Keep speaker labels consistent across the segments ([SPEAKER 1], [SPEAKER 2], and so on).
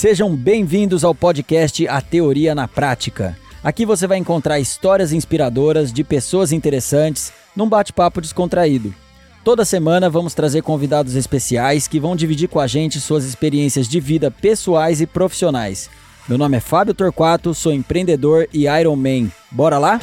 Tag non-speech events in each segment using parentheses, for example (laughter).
[SPEAKER 1] Sejam bem-vindos ao podcast A Teoria na Prática. Aqui você vai encontrar histórias inspiradoras de pessoas interessantes num bate-papo descontraído. Toda semana vamos trazer convidados especiais que vão dividir com a gente suas experiências de vida pessoais e profissionais. Meu nome é Fábio Torquato, sou empreendedor e Iron Man. Bora lá?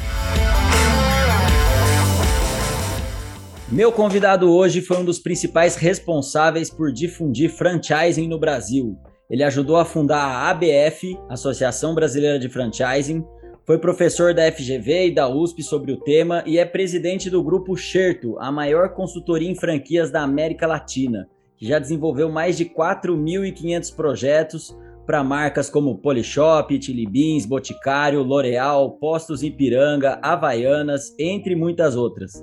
[SPEAKER 1] Meu convidado hoje foi um dos principais responsáveis por difundir franchising no Brasil. Ele ajudou a fundar a ABF, Associação Brasileira de Franchising, foi professor da FGV e da USP sobre o tema e é presidente do grupo Xerto, a maior consultoria em franquias da América Latina, que já desenvolveu mais de 4.500 projetos para marcas como Polishop, Chili Beans, Boticário, L'Oreal, Postos Ipiranga, Havaianas, entre muitas outras.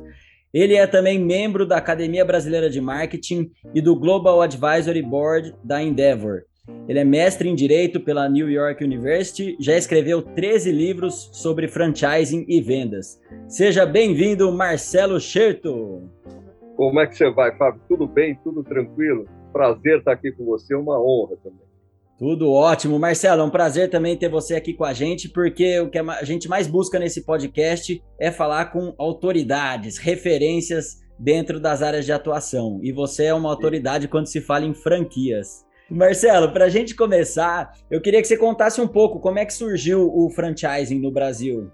[SPEAKER 1] Ele é também membro da Academia Brasileira de Marketing e do Global Advisory Board da Endeavor ele é mestre em Direito pela New York University, já escreveu 13 livros sobre franchising e vendas. Seja bem-vindo, Marcelo Scherto.
[SPEAKER 2] Como é que você vai, Fábio? Tudo bem? Tudo tranquilo? Prazer estar aqui com você, uma honra também.
[SPEAKER 1] Tudo ótimo. Marcelo, é um prazer também ter você aqui com a gente, porque o que a gente mais busca nesse podcast é falar com autoridades, referências dentro das áreas de atuação. E você é uma autoridade quando se fala em franquias. Marcelo, para a gente começar, eu queria que você contasse um pouco como é que surgiu o franchising no Brasil.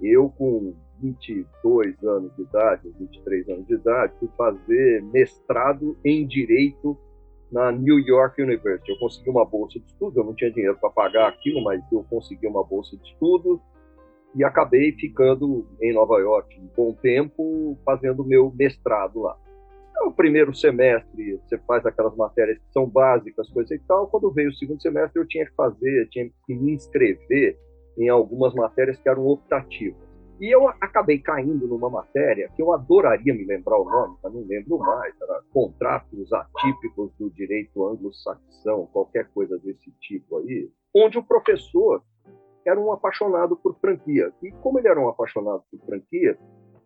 [SPEAKER 2] Eu, com 22 anos de idade, 23 anos de idade, fui fazer mestrado em Direito na New York University. Eu consegui uma bolsa de estudo, eu não tinha dinheiro para pagar aquilo, mas eu consegui uma bolsa de estudo e acabei ficando em Nova York um bom tempo fazendo meu mestrado lá. No primeiro semestre, você faz aquelas matérias que são básicas, coisa e tal. Quando veio o segundo semestre, eu tinha que fazer, tinha que me inscrever em algumas matérias que eram optativas. E eu acabei caindo numa matéria que eu adoraria me lembrar o nome, mas não lembro mais. Era contratos atípicos do direito anglo-saxão, qualquer coisa desse tipo aí, onde o professor era um apaixonado por franquia. E como ele era um apaixonado por franquia,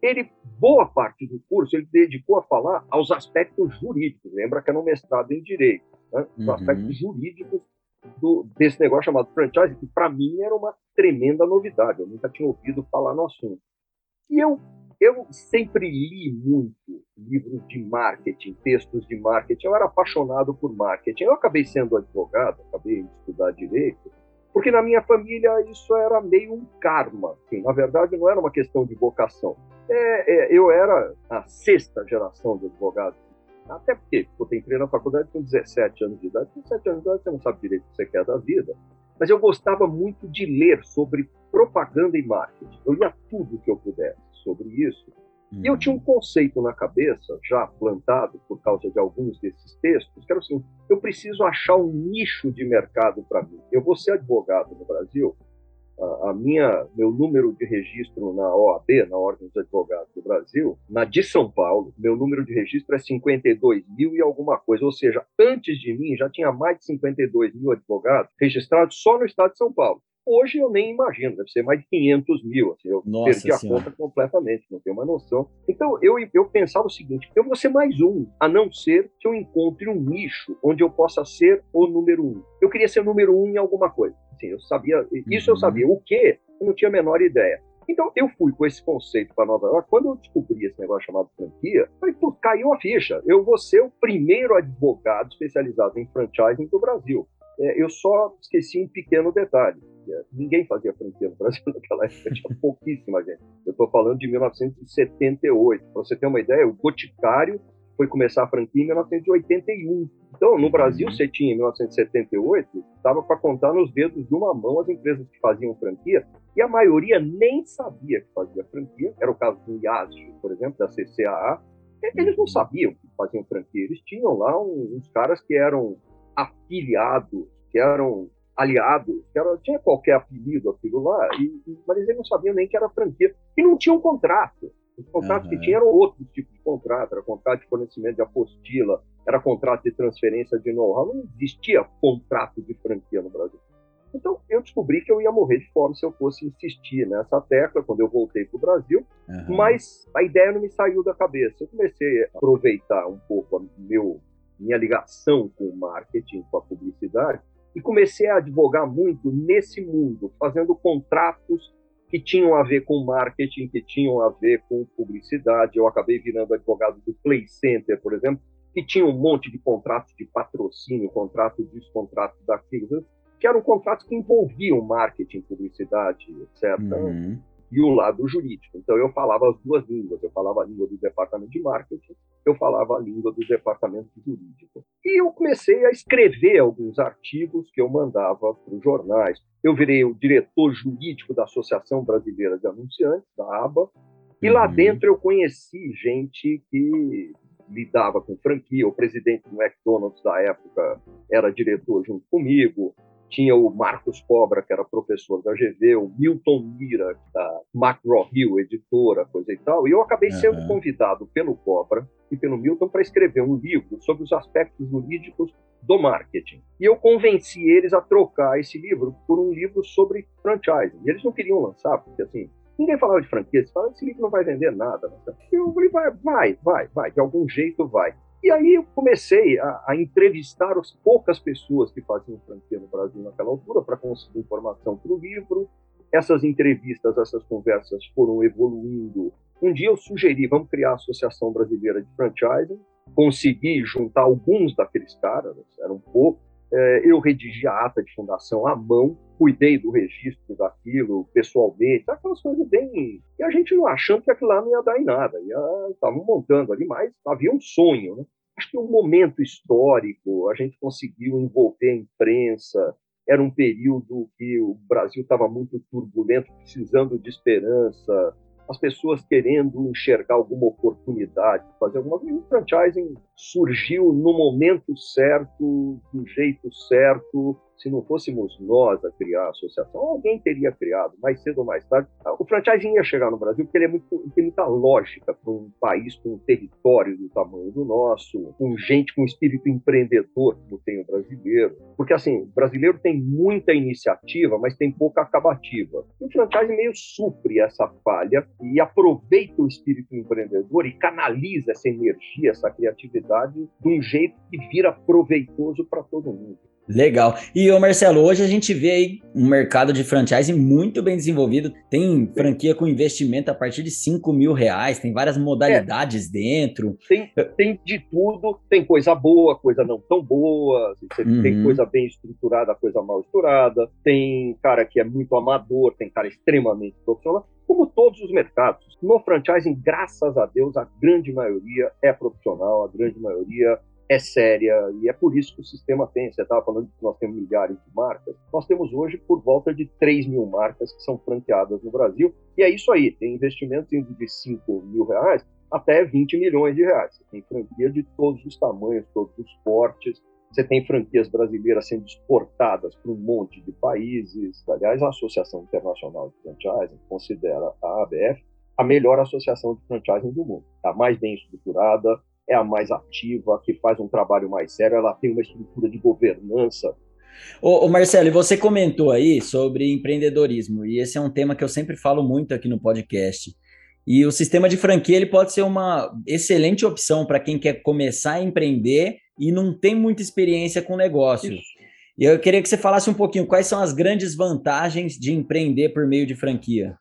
[SPEAKER 2] ele, boa parte do curso, ele dedicou a falar aos aspectos jurídicos. Lembra que era um mestrado em Direito. Né? Os uhum. aspectos jurídicos do, desse negócio chamado franchise, que para mim era uma tremenda novidade. Eu nunca tinha ouvido falar no assunto. E eu, eu sempre li muito livros de marketing, textos de marketing. Eu era apaixonado por marketing. Eu acabei sendo advogado, acabei de estudar Direito, porque na minha família isso era meio um karma. Assim, na verdade, não era uma questão de vocação. É, é, eu era a sexta geração de advogado. Até porque eu entrei na faculdade com 17 anos de idade. Com 17 anos de idade você não sabe direito o que você quer da vida. Mas eu gostava muito de ler sobre propaganda e marketing. Eu lia tudo que eu pudesse sobre isso. E eu tinha um conceito na cabeça, já plantado por causa de alguns desses textos, que era assim: eu preciso achar um nicho de mercado para mim. Eu vou ser advogado no Brasil, a, minha meu número de registro na OAB, na Ordem dos Advogados do Brasil, na de São Paulo, meu número de registro é 52 mil e alguma coisa, ou seja, antes de mim já tinha mais de 52 mil advogados registrados só no estado de São Paulo. Hoje eu nem imagino, deve ser mais de 500 mil. Assim, eu Nossa perdi a conta completamente, não tenho uma noção. Então eu, eu pensava o seguinte: eu vou ser mais um, a não ser que eu encontre um nicho onde eu possa ser o número um. Eu queria ser o número um em alguma coisa. Assim, eu sabia, isso uhum. eu sabia. O que? Eu não tinha a menor ideia. Então, eu fui com esse conceito para Nova York. Quando eu descobri esse negócio chamado franquia, falei, pô, caiu a ficha. Eu vou ser o primeiro advogado especializado em franchising do Brasil. É, eu só esqueci um pequeno detalhe. É, ninguém fazia franquia no Brasil (laughs) naquela época, tinha pouquíssima gente. Eu estou falando de 1978. Para você ter uma ideia, o Boticário foi começar a franquia em 1981. Então, no Brasil, você tinha em 1978, estava para contar nos dedos de uma mão as empresas que faziam franquia, e a maioria nem sabia que fazia franquia. Era o caso do IASG, por exemplo, da CCAA. Eles não sabiam que faziam franquia. Eles tinham lá uns caras que eram afiliados, que eram aliados, que era, tinha qualquer apelido aquilo lá, e, mas eles não sabiam nem que era franquia, e não tinham contrato. Os contratos uhum. que tinha eram outros tipos de contrato, era contrato de fornecimento de apostila, era contrato de transferência de know-how, não existia contrato de franquia no Brasil. Então, eu descobri que eu ia morrer de fome se eu fosse insistir nessa tecla quando eu voltei para o Brasil, uhum. mas a ideia não me saiu da cabeça. Eu comecei a aproveitar um pouco a meu, minha ligação com o marketing, com a publicidade, e comecei a advogar muito nesse mundo, fazendo contratos que tinham a ver com marketing, que tinham a ver com publicidade. Eu acabei virando advogado do Play Center, por exemplo, que tinha um monte de contratos de patrocínio, contrato disso, contrato daquilo, que eram contratos que envolviam marketing, publicidade, etc. Uhum e o lado jurídico. Então eu falava as duas línguas, eu falava a língua do departamento de marketing, eu falava a língua do departamento jurídico. E eu comecei a escrever alguns artigos que eu mandava para os jornais. Eu virei o diretor jurídico da Associação Brasileira de Anunciantes, da ABA, e lá uhum. dentro eu conheci gente que lidava com franquia, o presidente do McDonald's da época era diretor junto comigo, tinha o Marcos Cobra, que era professor da GV, o Milton Mira, da McGraw-Hill, editora, coisa e tal, e eu acabei uhum. sendo convidado pelo Cobra e pelo Milton para escrever um livro sobre os aspectos jurídicos do marketing. E eu convenci eles a trocar esse livro por um livro sobre franchising. E eles não queriam lançar, porque assim, ninguém falava de franquia, eles falavam, esse livro não vai vender nada. Eu falei, vai, vai, vai, vai, de algum jeito vai. E aí eu comecei a, a, entrevistar as poucas pessoas que faziam franquia no Brasil naquela altura para conseguir informação para o livro. Essas entrevistas, essas conversas foram evoluindo. Um dia eu sugeri, vamos criar a Associação Brasileira de Franchising. Consegui juntar alguns daqueles caras, eram poucos. É, eu redigi a ata de fundação à mão, cuidei do registro daquilo pessoalmente, aquelas coisas bem. E a gente não achando que aquilo lá não ia dar em nada, estavam montando ali, mas havia um sonho. Né? Acho que um momento histórico, a gente conseguiu envolver a imprensa, era um período que o Brasil estava muito turbulento, precisando de esperança, as pessoas querendo enxergar alguma oportunidade, fazer alguma coisa. O franchising surgiu no momento certo, do jeito certo, se não fôssemos nós a criar a associação, alguém teria criado, mais cedo ou mais tarde. O franchising ia chegar no Brasil porque ele é muito, tem muita lógica para um país com um território do tamanho do nosso, com gente com espírito empreendedor, como tem o brasileiro. Porque, assim, o brasileiro tem muita iniciativa, mas tem pouca acabativa. E o franchising meio supre essa falha e aproveita o espírito empreendedor e canaliza essa energia, essa criatividade de um jeito que vira proveitoso para todo mundo.
[SPEAKER 1] Legal. E, ô Marcelo, hoje a gente vê aí um mercado de franchise muito bem desenvolvido. Tem franquia com investimento a partir de 5 mil reais, tem várias modalidades é. dentro.
[SPEAKER 2] Tem, tem de tudo, tem coisa boa, coisa não tão boa, uhum. tem coisa bem estruturada, coisa mal estruturada, tem cara que é muito amador, tem cara extremamente profissional, como todos os mercados. No franchising, graças a Deus, a grande maioria é profissional, a grande maioria é séria e é por isso que o sistema tem. Você estava falando que nós temos milhares de marcas. Nós temos hoje por volta de 3 mil marcas que são franqueadas no Brasil. E é isso aí, tem investimentos indo de 5 mil reais até 20 milhões de reais. Você tem franquia de todos os tamanhos, todos os portes. Você tem franquias brasileiras sendo exportadas para um monte de países. Aliás, a Associação Internacional de Franchising considera a ABF a melhor associação de franchising do mundo. Está mais bem estruturada, é a mais ativa, que faz um trabalho mais sério, ela tem uma estrutura de governança.
[SPEAKER 1] Ô, ô Marcelo, você comentou aí sobre empreendedorismo, e esse é um tema que eu sempre falo muito aqui no podcast. E o sistema de franquia ele pode ser uma excelente opção para quem quer começar a empreender e não tem muita experiência com negócio. Isso. E eu queria que você falasse um pouquinho quais são as grandes vantagens de empreender por meio de franquia.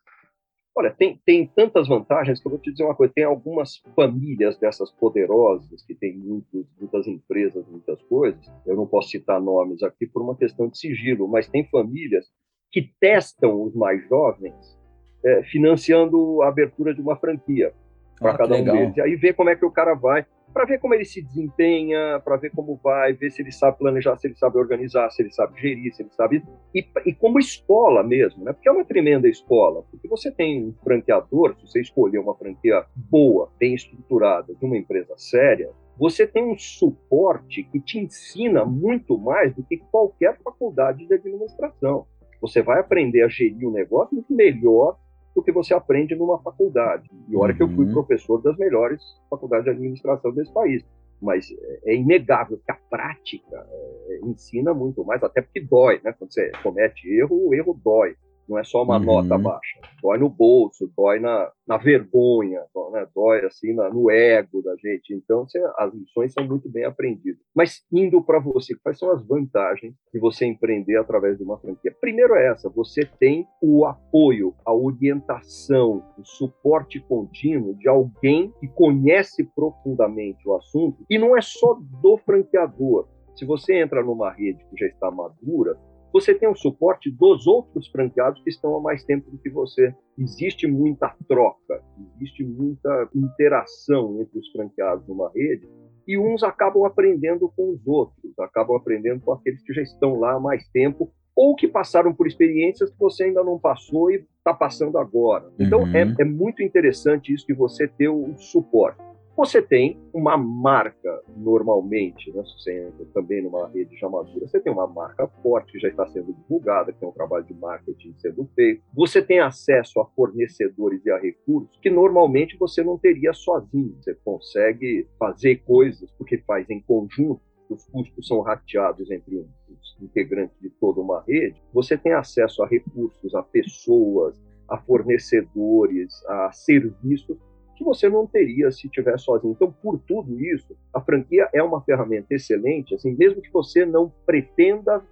[SPEAKER 2] Olha, tem, tem tantas vantagens que eu vou te dizer uma coisa: tem algumas famílias dessas poderosas, que tem muitos, muitas empresas, muitas coisas. Eu não posso citar nomes aqui por uma questão de sigilo, mas tem famílias que testam os mais jovens é, financiando a abertura de uma franquia para ah, cada um deles. E aí vê como é que o cara vai para ver como ele se desempenha, para ver como vai, ver se ele sabe planejar, se ele sabe organizar, se ele sabe gerir, se ele sabe. E, e como escola mesmo, né? Porque é uma tremenda escola. Porque você tem um franqueador, se você escolher uma franquia boa, bem estruturada, de uma empresa séria, você tem um suporte que te ensina muito mais do que qualquer faculdade de administração. Você vai aprender a gerir o um negócio muito melhor do que você aprende numa faculdade. E olha uhum. que eu fui uhum. professor das melhores faculdades de administração desse país. Mas é inegável que a prática é, ensina muito mais, até porque dói, né? Quando você comete erro, o erro dói. Não é só uma uhum. nota baixa. Dói no bolso, dói na, na vergonha, dói, né? dói assim na, no ego da gente. Então, as lições são muito bem aprendidas. Mas indo para você, quais são as vantagens de você empreender através de uma franquia? Primeiro é essa, você tem o apoio, a orientação, o suporte contínuo de alguém que conhece profundamente o assunto e não é só do franqueador. Se você entra numa rede que já está madura, você tem o suporte dos outros franqueados que estão há mais tempo do que você. Existe muita troca, existe muita interação entre os franqueados numa rede e uns acabam aprendendo com os outros, acabam aprendendo com aqueles que já estão lá há mais tempo ou que passaram por experiências que você ainda não passou e está passando agora. Então é, uhum. é, é, muito interessante isso de você ter o suporte. Você tem uma marca, normalmente, né? você entra também numa rede madura, você tem uma marca forte que já está sendo divulgada, que tem um trabalho de marketing sendo feito. Você tem acesso a fornecedores e a recursos que normalmente você não teria sozinho. Você consegue fazer coisas porque faz em conjunto os custos são rateados entre os integrantes de toda uma rede, você tem acesso a recursos, a pessoas, a fornecedores, a serviços que você não teria se tivesse sozinho. Então, por tudo isso, a franquia é uma ferramenta excelente, assim, mesmo que você não pretenda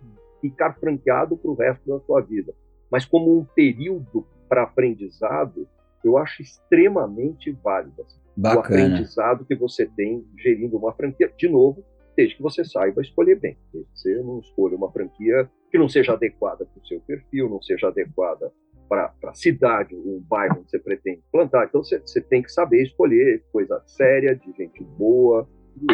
[SPEAKER 2] ficar franqueado para o resto da sua vida, mas como um período para aprendizado, eu acho extremamente válido. Assim, o aprendizado que você tem gerindo uma franquia, de novo, desde que você saiba escolher bem. Desde que você não escolha uma franquia que não seja adequada para o seu perfil, não seja adequada para a cidade, um bairro onde você pretende plantar. Então você, você tem que saber escolher coisa séria, de gente boa.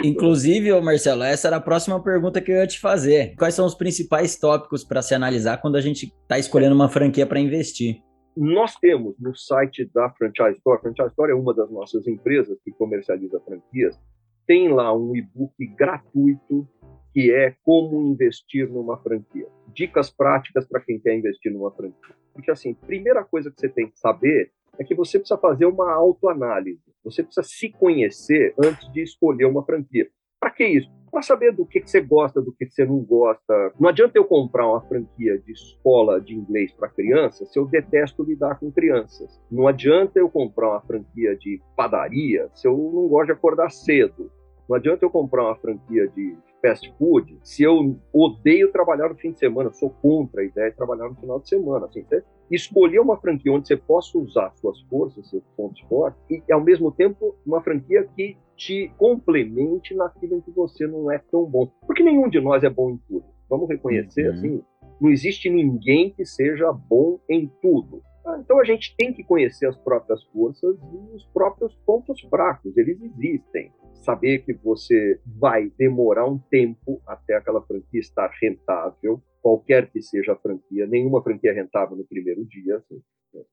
[SPEAKER 1] Inclusive, Marcelo, essa era a próxima pergunta que eu ia te fazer. Quais são os principais tópicos para se analisar quando a gente está escolhendo uma franquia para investir?
[SPEAKER 2] Nós temos no site da Franchise Store, a Franchise Store é uma das nossas empresas que comercializa franquias, tem lá um e-book gratuito que é como investir numa franquia. Dicas práticas para quem quer investir numa franquia. Porque, assim, primeira coisa que você tem que saber é que você precisa fazer uma autoanálise. Você precisa se conhecer antes de escolher uma franquia. Para que isso? Para saber do que, que, você gosta, do que, que, você não gosta. Não adianta eu comprar uma franquia de escola de inglês para crianças se eu detesto lidar com crianças. Não adianta eu comprar uma franquia de padaria se eu não gosto de acordar cedo. Não adianta eu comprar uma franquia de fast food se eu odeio trabalhar no fim de semana, sou contra a ideia de trabalhar no final de semana. Assim, você escolher uma franquia onde você possa usar suas forças, seus pontos fortes, e ao mesmo tempo uma franquia que te complemente naquilo em que você não é tão bom. Porque nenhum de nós é bom em tudo. Vamos reconhecer uhum. assim, não existe ninguém que seja bom em tudo. Ah, então a gente tem que conhecer as próprias forças e os próprios pontos fracos, eles existem saber que você vai demorar um tempo até aquela franquia estar rentável, qualquer que seja a franquia, nenhuma franquia é rentável no primeiro dia. Assim.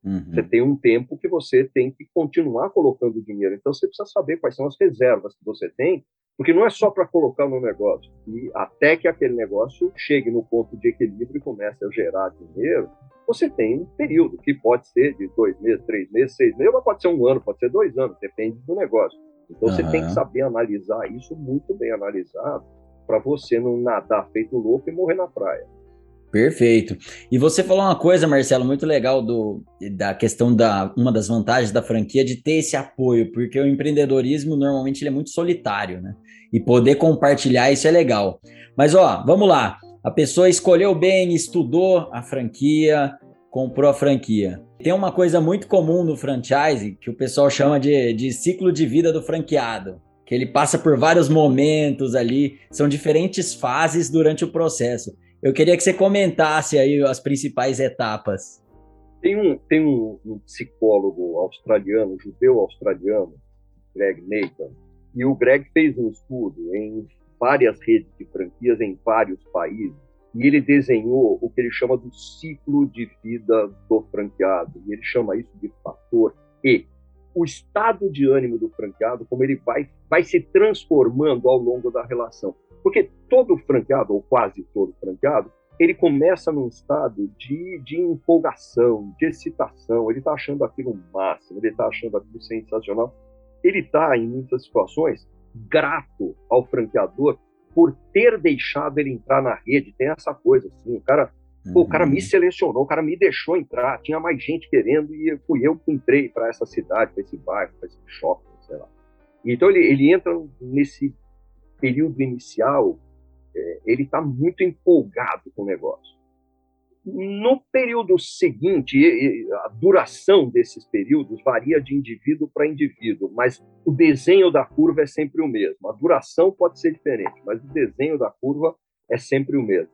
[SPEAKER 2] Uhum. Você tem um tempo que você tem que continuar colocando dinheiro. Então você precisa saber quais são as reservas que você tem, porque não é só para colocar no negócio. E até que aquele negócio chegue no ponto de equilíbrio e comece a gerar dinheiro, você tem um período que pode ser de dois meses, três meses, seis meses, mas pode ser um ano, pode ser dois anos, depende do negócio. Então uhum. você tem que saber analisar isso muito bem analisado para você não nadar feito louco e morrer na praia.
[SPEAKER 1] Perfeito. E você falou uma coisa, Marcelo, muito legal do, da questão da uma das vantagens da franquia de ter esse apoio, porque o empreendedorismo normalmente ele é muito solitário, né? E poder compartilhar isso é legal. Mas ó, vamos lá. A pessoa escolheu bem, estudou a franquia, comprou a franquia. Tem uma coisa muito comum no franchise que o pessoal chama de, de ciclo de vida do franqueado, que ele passa por vários momentos ali, são diferentes fases durante o processo. Eu queria que você comentasse aí as principais etapas.
[SPEAKER 2] Tem um, tem um, um psicólogo australiano, judeu australiano, Greg Nathan, e o Greg fez um estudo em várias redes de franquias em vários países e ele desenhou o que ele chama do ciclo de vida do franqueado, e ele chama isso de fator E. O estado de ânimo do franqueado, como ele vai, vai se transformando ao longo da relação. Porque todo franqueado, ou quase todo franqueado, ele começa num estado de, de empolgação, de excitação, ele está achando aquilo o máximo, ele está achando aquilo sensacional. Ele está, em muitas situações, grato ao franqueador por ter deixado ele entrar na rede. Tem essa coisa assim, o cara, uhum. pô, o cara me uhum. selecionou, o cara me deixou entrar, tinha mais gente querendo e fui eu que entrei para essa cidade, para esse bairro, para esse shopping, sei lá. Então ele, ele entra nesse período inicial, é, ele está muito empolgado com o negócio. No período seguinte, a duração desses períodos varia de indivíduo para indivíduo, mas o desenho da curva é sempre o mesmo. A duração pode ser diferente, mas o desenho da curva é sempre o mesmo.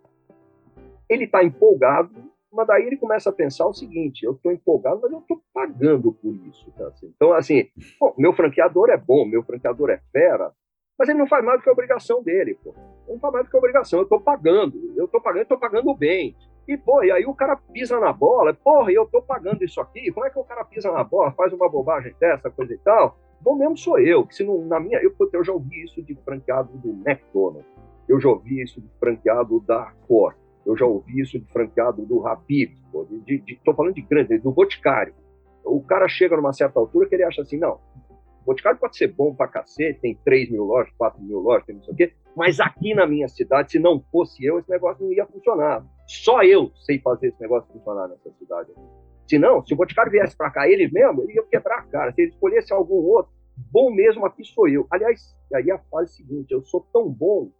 [SPEAKER 2] Ele está empolgado, mas daí ele começa a pensar o seguinte: eu estou empolgado, mas eu estou pagando por isso. Tá? Então, assim, bom, meu franqueador é bom, meu franqueador é fera, mas ele não faz mais do que a obrigação dele. Pô. Não faz mais do que a obrigação. Eu estou pagando, eu estou pagando, estou pagando bem. E, pô, e aí o cara pisa na bola, porra, eu estou pagando isso aqui, como é que o cara pisa na bola, faz uma bobagem dessa, coisa e tal? Bom mesmo sou eu, que se não, na minha, eu, eu já ouvi isso de franqueado do McDonald's, eu já ouvi isso de franqueado da Cor, eu já ouvi isso de franqueado do Rapid, estou falando de grande, do Boticário. O cara chega numa certa altura que ele acha assim, não, Boticário pode ser bom pra cacete, tem 3 mil lojas, 4 mil lojas, tem não sei o quê, mas aqui na minha cidade, se não fosse eu, esse negócio não ia funcionar. Só eu sei fazer esse negócio funcionar nessa cidade. Se não, se o Boticário viesse para cá ele mesmo, ele ia quebrar a cara. Se ele escolhesse algum outro, bom mesmo aqui sou eu. Aliás, aí a fase seguinte, eu sou tão bom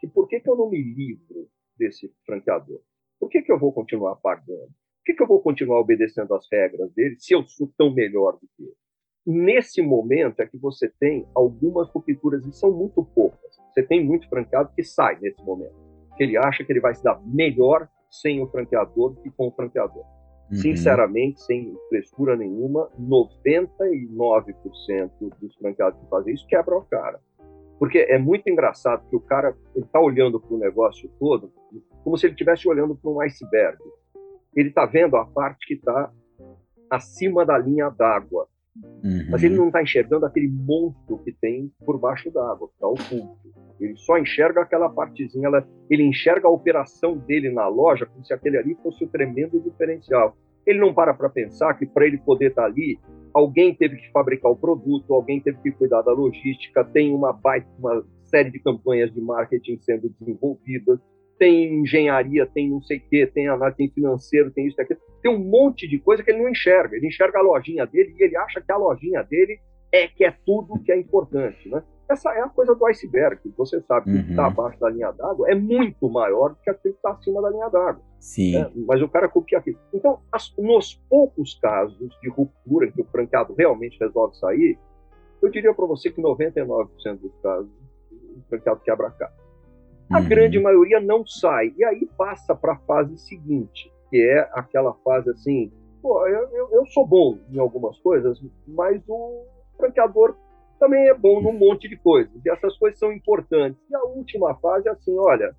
[SPEAKER 2] que por que, que eu não me livro desse franqueador? Por que, que eu vou continuar pagando? Por que, que eu vou continuar obedecendo às regras dele se eu sou tão melhor do que ele? Nesse momento é que você tem algumas rupturas, e são muito poucas. Você tem muito franqueado que sai nesse momento. Que ele acha que ele vai se dar melhor sem o franqueador que com o franqueador. Uhum. Sinceramente, sem frescura nenhuma, 99% dos franqueados que fazem isso quebram a cara. Porque é muito engraçado que o cara está olhando para o negócio todo como se ele estivesse olhando para um iceberg. Ele está vendo a parte que está acima da linha d'água. Uhum. Mas ele não está enxergando aquele monstro que tem por baixo d'água, que está oculto. Ele só enxerga aquela partezinha, ela, ele enxerga a operação dele na loja como se aquele ali fosse o tremendo diferencial. Ele não para para pensar que para ele poder estar tá ali, alguém teve que fabricar o produto, alguém teve que cuidar da logística, tem uma baita, uma série de campanhas de marketing sendo desenvolvidas, tem engenharia, tem não sei o quê, tem análise, tem financeiro, tem isso, tem aquilo. Tem um monte de coisa que ele não enxerga. Ele enxerga a lojinha dele e ele acha que a lojinha dele é que é tudo que é importante, né? Essa é a coisa do iceberg. Você sabe que uhum. o que está abaixo da linha d'água é muito maior do que aquilo que está acima da linha d'água.
[SPEAKER 1] Sim. Né?
[SPEAKER 2] Mas o cara copia aquilo. Então, as, nos poucos casos de ruptura que o franqueado realmente resolve sair, eu diria para você que 99% dos casos o franqueado quebra a cara. A uhum. grande maioria não sai. E aí passa para a fase seguinte, que é aquela fase assim: pô, eu, eu, eu sou bom em algumas coisas, mas o franqueador também é bom num monte de coisas. E essas coisas são importantes. E a última fase é assim: olha,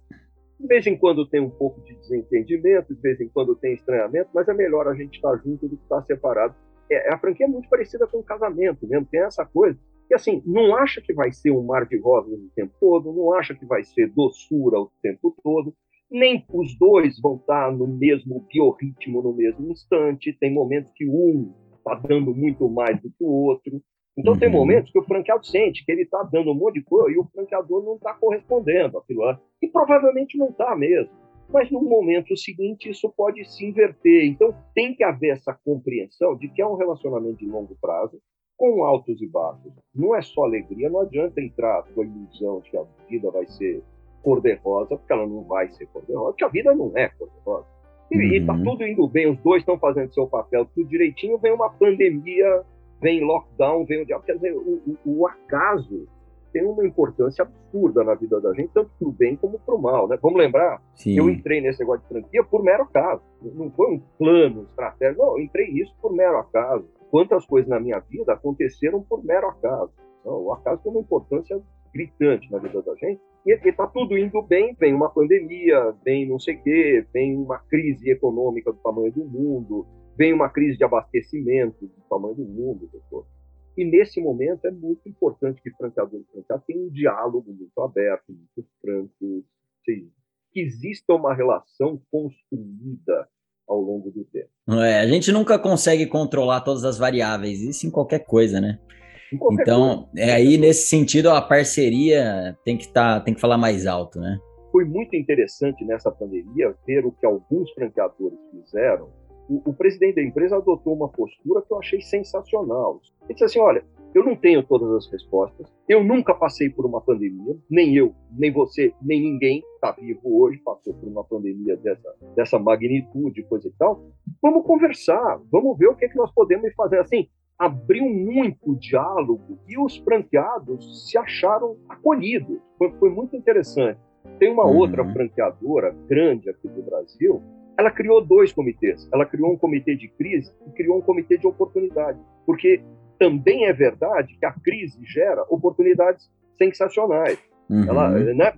[SPEAKER 2] de vez em quando tem um pouco de desentendimento, de vez em quando tem estranhamento, mas é melhor a gente estar junto do que estar separado. É, a franquia é muito parecida com o casamento mesmo, tem essa coisa. E assim, não acha que vai ser um mar de rosas o tempo todo, não acha que vai ser doçura o tempo todo, nem os dois vão estar no mesmo biorritmo no mesmo instante. Tem momentos que um está dando muito mais do que o outro. Então, uhum. tem momentos que o franqueado sente que ele está dando um monte de coisa e o franqueador não está correspondendo àquilo lá. E provavelmente não está mesmo. Mas no momento seguinte, isso pode se inverter. Então, tem que haver essa compreensão de que é um relacionamento de longo prazo, com altos e baixos. Não é só alegria, não adianta entrar com a ilusão de que a vida vai ser cor-de-rosa, porque ela não vai ser cor-de-rosa, porque a vida não é cor-de-rosa. E, uhum. está tudo indo bem, os dois estão fazendo seu papel tudo direitinho, vem uma pandemia vem lockdown, vem o diabo. Quer dizer, o, o, o acaso tem uma importância absurda na vida da gente, tanto para o bem como para o mal. Né? Vamos lembrar, Sim. eu entrei nesse negócio de franquia por mero acaso. Não foi um plano estratégico, não, eu entrei nisso por mero acaso. Quantas coisas na minha vida aconteceram por mero acaso. Não, o acaso tem uma importância gritante na vida da gente. E está tudo indo bem, vem uma pandemia, vem não sei o quê, vem uma crise econômica do tamanho do mundo, vem uma crise de abastecimento do tamanho do mundo. Doutor. E nesse momento é muito importante que franqueador e franqueado tenham um diálogo muito aberto, muito franco, que exista uma relação construída ao longo do tempo.
[SPEAKER 1] É, a gente nunca consegue controlar todas as variáveis, isso em qualquer coisa, né? Qualquer então, coisa. é aí nesse sentido a parceria tem que estar, tá, tem que falar mais alto, né?
[SPEAKER 2] Foi muito interessante nessa pandemia ver o que alguns franqueadores fizeram o, o, presidente da empresa adotou uma postura que eu achei sensacional. Ele disse assim: olha, Eu não tenho todas as respostas. Eu nunca passei por uma pandemia, nem eu, nem você, nem ninguém está vivo hoje passou por uma pandemia dessa, dessa magnitude, coisa e tal. Vamos conversar, vamos ver o que, é que nós podemos fazer. Assim, abriu muito o diálogo e os franqueados se acharam acolhidos. Foi, foi muito interessante. Tem uma uhum. outra franqueadora grande aqui do Brasil, ela criou dois comitês. Ela criou um comitê de crise e criou um comitê de oportunidade. Porque também é verdade que a crise gera oportunidades sensacionais. Uhum. Ela, né,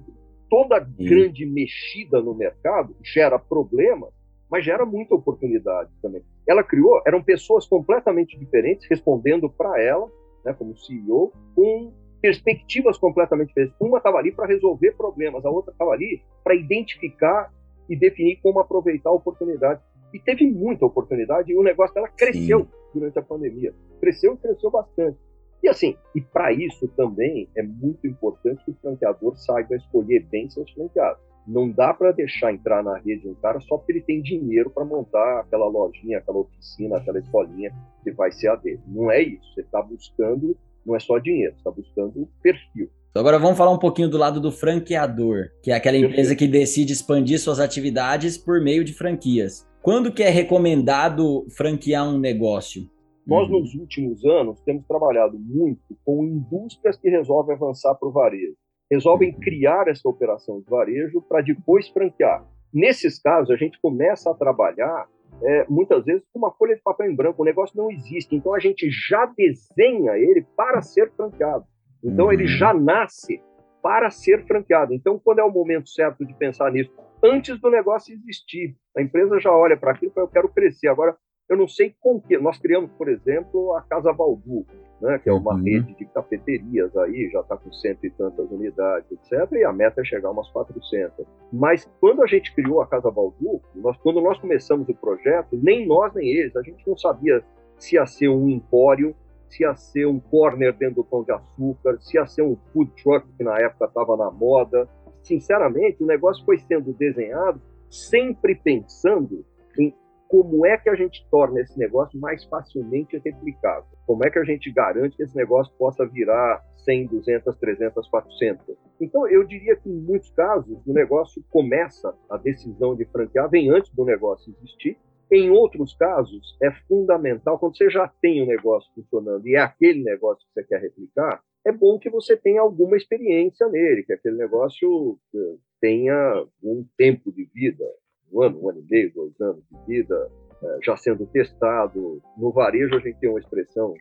[SPEAKER 2] toda grande mexida no mercado gera problemas, mas gera muita oportunidade também. Ela criou, eram pessoas completamente diferentes respondendo para ela, né, como CEO, com perspectivas completamente diferentes. Uma estava ali para resolver problemas, a outra estava ali para identificar e definir como aproveitar a oportunidade. E teve muita oportunidade e o negócio dela cresceu Sim. durante a pandemia. Cresceu e cresceu bastante. E assim, e para isso também é muito importante que o franqueador saiba escolher bem seus franqueados. Não dá para deixar entrar na rede um cara só porque ele tem dinheiro para montar aquela lojinha, aquela oficina, aquela escolinha que vai ser a dele. Não é isso. Você está buscando, não é só dinheiro, você está buscando perfil.
[SPEAKER 1] Então agora vamos falar um pouquinho do lado do franqueador, que é aquela empresa que decide expandir suas atividades por meio de franquias. Quando que é recomendado franquear um negócio?
[SPEAKER 2] Nós, uhum. nos últimos anos, temos trabalhado muito com indústrias que resolvem avançar para o varejo. Resolvem uhum. criar essa operação de varejo para depois franquear. Nesses casos, a gente começa a trabalhar é, muitas vezes com uma folha de papel em branco. O negócio não existe. Então, a gente já desenha ele para ser franqueado. Então, uhum. ele já nasce para ser franqueado. Então, quando é o momento certo de pensar nisso? Antes do negócio existir. A empresa já olha para aquilo e eu quero crescer. Agora, eu não sei com que. Nós criamos, por exemplo, a Casa Baldu, né, que é uma uhum. rede de cafeterias aí, já está com cento e tantas unidades, etc. E a meta é chegar a umas 400. Mas quando a gente criou a Casa Baldu, nós, quando nós começamos o projeto, nem nós nem eles, a gente não sabia se ia ser um empório, se ia ser um corner dentro do pão de açúcar, se ia ser um food truck que na época estava na moda. Sinceramente, o negócio foi sendo desenhado sempre pensando em como é que a gente torna esse negócio mais facilmente replicável? Como é que a gente garante que esse negócio possa virar 100, 200, 300, 400? Então, eu diria que em muitos casos o negócio começa, a decisão de franquear vem antes do negócio existir. Em outros casos, é fundamental, quando você já tem o um negócio funcionando e é aquele negócio que você quer replicar, é bom que você tenha alguma experiência nele, que aquele negócio eh, tenha um tempo de vida, um ano, um ano e meio, dois anos de vida, é, já sendo testado. No varejo a gente tem uma expressão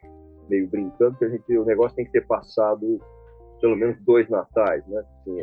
[SPEAKER 2] meio brincando que a gente o negócio tem que ter passado pelo menos dois natais, né? Assim,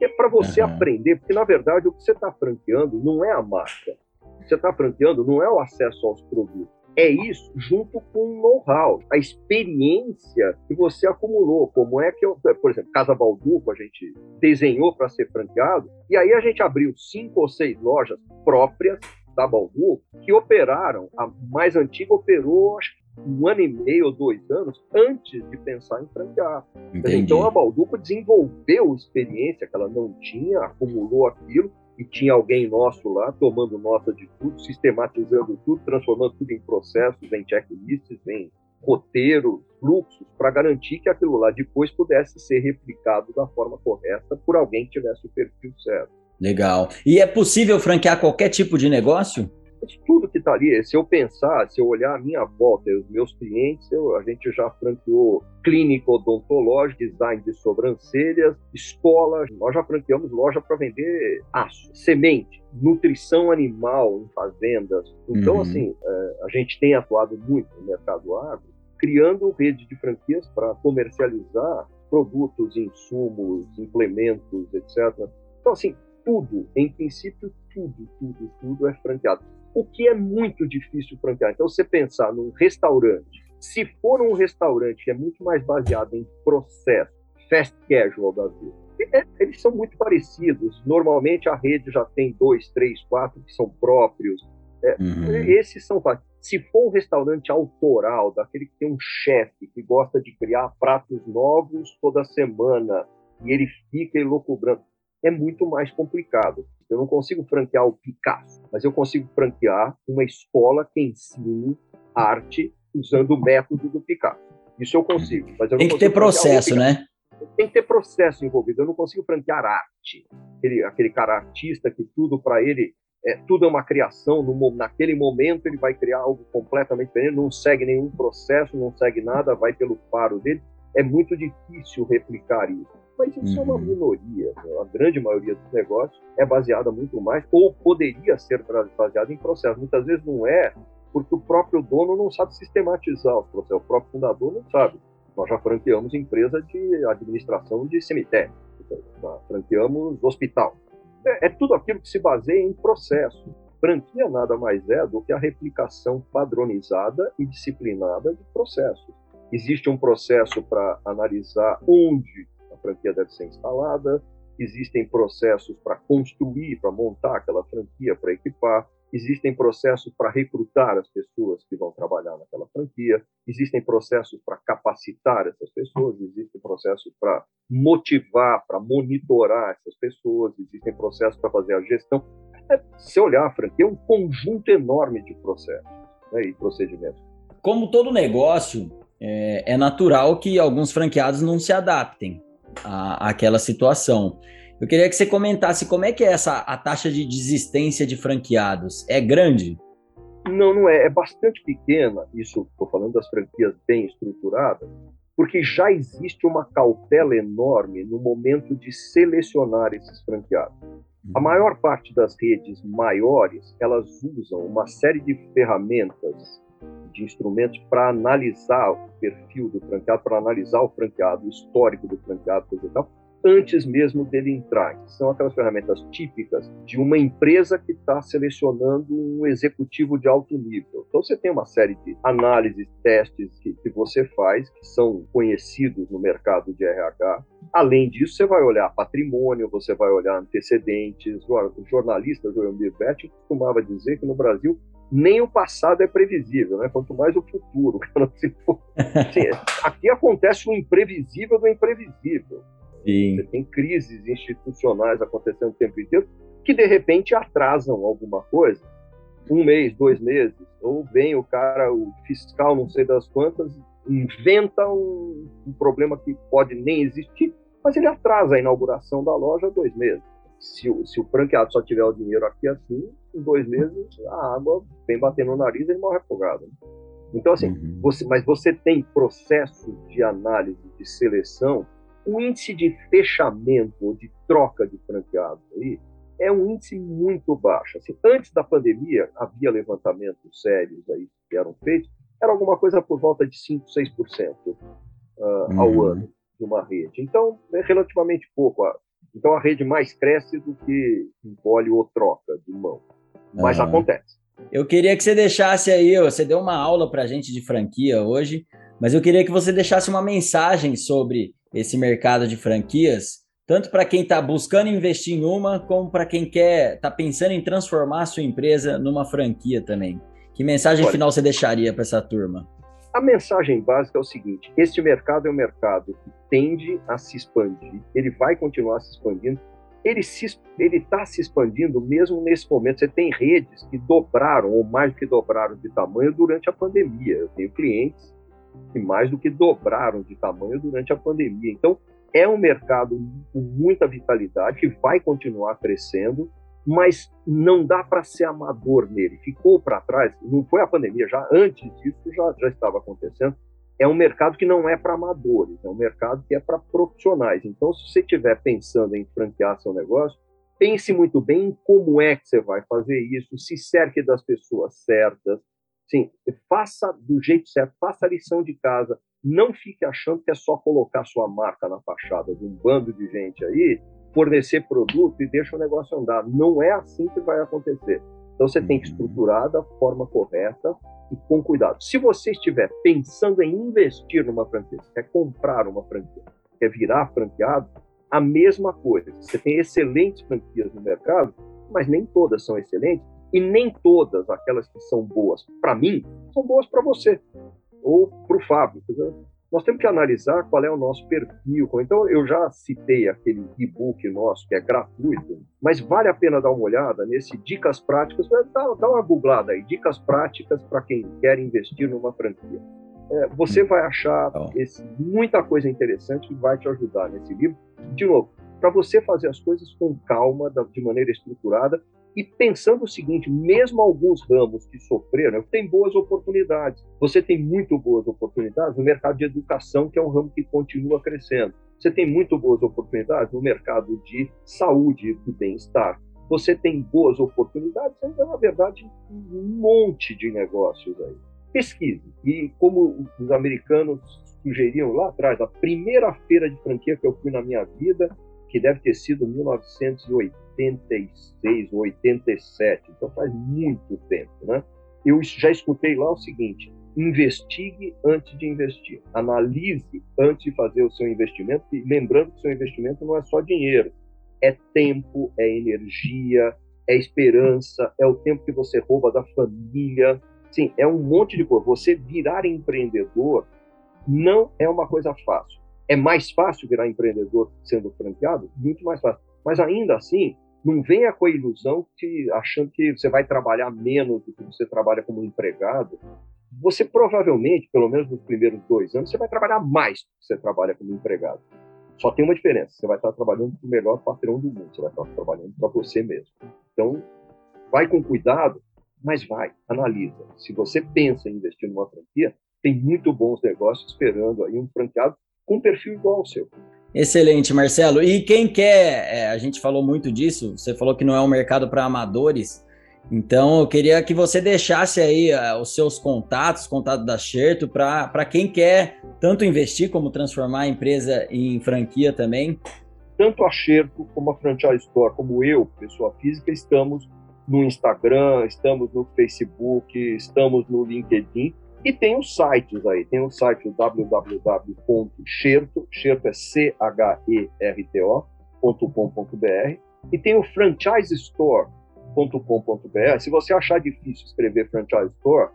[SPEAKER 2] é para você uhum. aprender, porque na verdade o que você está franqueando não é a marca, que você está franqueando não é o acesso aos produtos, é isso junto com o know-how, a experiência que você acumulou. Como é que eu, por exemplo, Casa Balduco, a gente desenhou para ser franqueado, e aí a gente abriu cinco ou seis lojas próprias da Balduco que operaram. A mais antiga operou, acho que um ano e meio ou dois anos antes de pensar em franquear. Entendi. Então a Balduco desenvolveu experiência que ela não tinha, acumulou aquilo e tinha alguém nosso lá tomando nota de tudo, sistematizando tudo, transformando tudo em processos, em checklists, em roteiros, fluxos, para garantir que aquilo lá depois pudesse ser replicado da forma correta por alguém que tivesse o perfil certo.
[SPEAKER 1] Legal. E é possível franquear qualquer tipo de negócio?
[SPEAKER 2] De tudo que está ali. Se eu pensar, se eu olhar a minha volta, os meus clientes, eu, a gente já franqueou clínica odontológica, design de sobrancelhas, escola, nós já franqueamos loja para vender aço, semente, nutrição animal em fazendas. Então, uhum. assim, é, a gente tem atuado muito no mercado agro, criando rede de franquias para comercializar produtos, insumos, implementos, etc. Então, assim, tudo, em princípio, tudo, tudo, tudo é franqueado o que é muito difícil franquear. Então, você pensar num restaurante, se for um restaurante que é muito mais baseado em processo, fast casual da vida, é, eles são muito parecidos. Normalmente a rede já tem dois, três, quatro que são próprios. É, uhum. Esses são Se for um restaurante autoral, daquele que tem um chefe que gosta de criar pratos novos toda semana e ele fica elocubrando, é muito mais complicado. Eu não consigo franquear o Picasso, mas eu consigo franquear uma escola que ensine arte usando o método do Picasso. Isso eu consigo. Mas eu
[SPEAKER 1] Tem que ter processo, né?
[SPEAKER 2] Tem que ter processo envolvido. Eu não consigo franquear arte. Aquele, aquele cara artista que tudo para ele é, tudo é uma criação, no, naquele momento ele vai criar algo completamente diferente, não segue nenhum processo, não segue nada, vai pelo faro dele. É muito difícil replicar isso. Mas isso uhum. é uma uhum. minoria. Né? A grande maioria dos negócios é baseada muito mais, ou poderia ser baseada em processo. Muitas vezes não é, porque o próprio dono não sabe sistematizar os processos, o próprio fundador não sabe. Nós já franqueamos empresa de administração de cemitério, franqueamos hospital é, é tudo aquilo que se baseia em processo. Franquia nada mais é do que a replicação padronizada e disciplinada de processos. Existe um processo para analisar onde franquia deve ser instalada, existem processos para construir, para montar aquela franquia, para equipar, existem processos para recrutar as pessoas que vão trabalhar naquela franquia, existem processos para capacitar essas pessoas, existem processos para motivar, para monitorar essas pessoas, existem processos para fazer a gestão. É, se olhar a franquia, é um conjunto enorme de processos né, e procedimentos.
[SPEAKER 1] Como todo negócio, é, é natural que alguns franqueados não se adaptem àquela situação. Eu queria que você comentasse como é que é essa a taxa de desistência de franqueados. É grande?
[SPEAKER 2] Não, não é. É bastante pequena. Isso estou falando das franquias bem estruturadas, porque já existe uma cautela enorme no momento de selecionar esses franqueados. A uhum. maior parte das redes maiores, elas usam uma série de ferramentas, de instrumentos para analisar o perfil do franqueado, para analisar o franqueado, o histórico do franqueado, por exemplo, antes mesmo dele entrar. São aquelas ferramentas típicas de uma empresa que está selecionando um executivo de alto nível. Então você tem uma série de análises, testes que, que você faz, que são conhecidos no mercado de RH. Além disso, você vai olhar patrimônio, você vai olhar antecedentes. O jornalista Joelmir Betti costumava dizer que no Brasil nem o passado é previsível, né? quanto mais o futuro. (laughs) Assim, aqui acontece o imprevisível do imprevisível. Sim. Você tem crises institucionais acontecendo o tempo inteiro que de repente atrasam alguma coisa, um mês, dois meses, ou vem o cara, o fiscal, não sei das quantas, inventa um, um problema que pode nem existir, mas ele atrasa a inauguração da loja dois meses. Se, se o franqueado só tiver o dinheiro aqui assim, em dois meses a água vem batendo no nariz e ele morre afogado. Então, assim, uhum. você, mas você tem processos de análise, de seleção, o índice de fechamento ou de troca de franqueados aí é um índice muito baixo. Assim, antes da pandemia, havia levantamentos sérios aí que eram feitos, era alguma coisa por volta de 5, 6% uh, uhum. ao ano de uma rede. Então, é relativamente pouco. Então, a rede mais cresce do que engole ou troca de mão. Mas uhum. acontece.
[SPEAKER 1] Eu queria que você deixasse aí, você deu uma aula para a gente de franquia hoje, mas eu queria que você deixasse uma mensagem sobre esse mercado de franquias, tanto para quem está buscando investir em uma, como para quem quer está pensando em transformar a sua empresa numa franquia também. Que mensagem Olha, final você deixaria para essa turma?
[SPEAKER 2] A mensagem básica é o seguinte: este mercado é um mercado que tende a se expandir, ele vai continuar se expandindo. Ele está se expandindo mesmo nesse momento. Você tem redes que dobraram, ou mais do que dobraram de tamanho durante a pandemia. Eu tenho clientes que mais do que dobraram de tamanho durante a pandemia. Então, é um mercado com muita vitalidade, que vai continuar crescendo, mas não dá para ser amador nele. Ficou para trás, não foi a pandemia, já antes disso já, já estava acontecendo. É um mercado que não é para amadores, é um mercado que é para profissionais. Então, se você estiver pensando em franquear seu negócio, pense muito bem em como é que você vai fazer isso, se cerque das pessoas certas, Sim, faça do jeito certo, faça a lição de casa. Não fique achando que é só colocar sua marca na fachada de um bando de gente aí, fornecer produto e deixa o negócio andar. Não é assim que vai acontecer. Então você tem que uhum. estruturar da forma correta e com cuidado. Se você estiver pensando em investir numa franquia, quer comprar uma franquia, quer virar franqueado, a mesma coisa. Você tem excelentes franquias no mercado, mas nem todas são excelentes e nem todas aquelas que são boas para mim são boas para você ou para o Fábio. Nós temos que analisar qual é o nosso perfil. Então, eu já citei aquele e-book nosso que é gratuito, mas vale a pena dar uma olhada nesse Dicas Práticas. Dá, dá uma googlada aí, Dicas Práticas para quem quer investir numa franquia. é, você vai achar esse, muita coisa interessante que vai te ajudar nesse livro. De novo, para você fazer as coisas com calma, de maneira estruturada e pensando o seguinte: mesmo alguns ramos que sofreram, tem boas oportunidades. Você tem muito boas oportunidades no mercado de educação, que é um ramo que continua crescendo. Você tem muito boas oportunidades no mercado de saúde e bem-estar. Você tem boas oportunidades, ainda na verdade, um monte de negócios aí. Pesquise. E como os americanos sugeriam lá atrás, a primeira feira de franquia que eu fui na minha vida, que deve ter sido 1986 ou 87, então faz muito tempo, né? Eu já escutei lá o seguinte: investigue antes de investir, analise antes de fazer o seu investimento, e lembrando que o seu investimento não é só dinheiro, é tempo, é energia, é esperança, é o tempo que você rouba da família, sim, é um monte de coisa. Você virar empreendedor não é uma coisa fácil. É mais fácil virar empreendedor sendo franqueado? Muito mais fácil. Mas ainda assim, não venha com a ilusão que achando que você vai trabalhar menos do que você trabalha como empregado. Você provavelmente, pelo menos nos primeiros dois anos, você vai trabalhar mais do que você trabalha como empregado. Só tem uma diferença: você vai estar trabalhando para o melhor patrão do mundo, você vai estar trabalhando para você mesmo. Então, vai com cuidado, mas vai, analisa. Se você pensa em investir numa franquia, tem muito bons negócios esperando aí um franqueado com perfil igual ao seu.
[SPEAKER 1] Excelente, Marcelo. E quem quer, é, a gente falou muito disso, você falou que não é um mercado para amadores, então eu queria que você deixasse aí uh, os seus contatos, contato da Xerto, para quem quer tanto investir como transformar a empresa em franquia também.
[SPEAKER 2] Tanto a Xerto como a Franchise Store, como eu, pessoa física, estamos no Instagram, estamos no Facebook, estamos no LinkedIn e tem os sites aí, tem o site www.xerto, xerto é C-H-E-R-T-O.com.br e tem o franchisestore.com.br. Se você achar difícil escrever franchise store,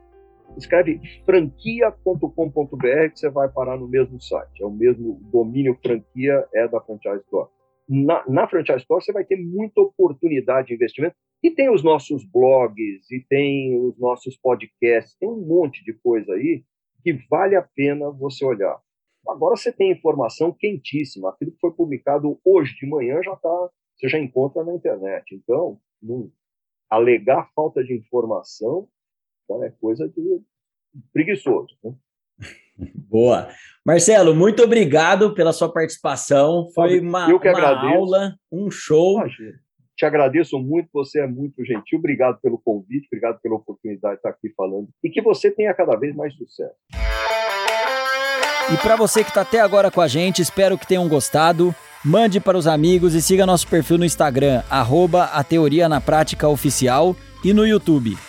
[SPEAKER 2] escreve franquia.com.br que você vai parar no mesmo site. É o mesmo domínio franquia é da franchise store. Na, na franchise store você vai ter muita oportunidade de investimento e tem os nossos blogs, e tem os nossos podcasts, tem um monte de coisa aí que vale a pena você olhar. Agora você tem informação quentíssima. Aquilo que foi publicado hoje de manhã já tá, você já encontra na internet. Então, não, alegar falta de informação é coisa de preguiçoso. Né?
[SPEAKER 1] Boa. Marcelo, muito obrigado pela sua participação. Foi uma, uma aula, um show. Imagina.
[SPEAKER 2] Te agradeço muito, você é muito gentil. Obrigado pelo convite, obrigado pela oportunidade de estar aqui falando. E que você tenha cada vez mais sucesso.
[SPEAKER 1] E para você que está até agora com a gente, espero que tenham gostado. Mande para os amigos e siga nosso perfil no Instagram, arroba a Teoria na Prática Oficial e no YouTube.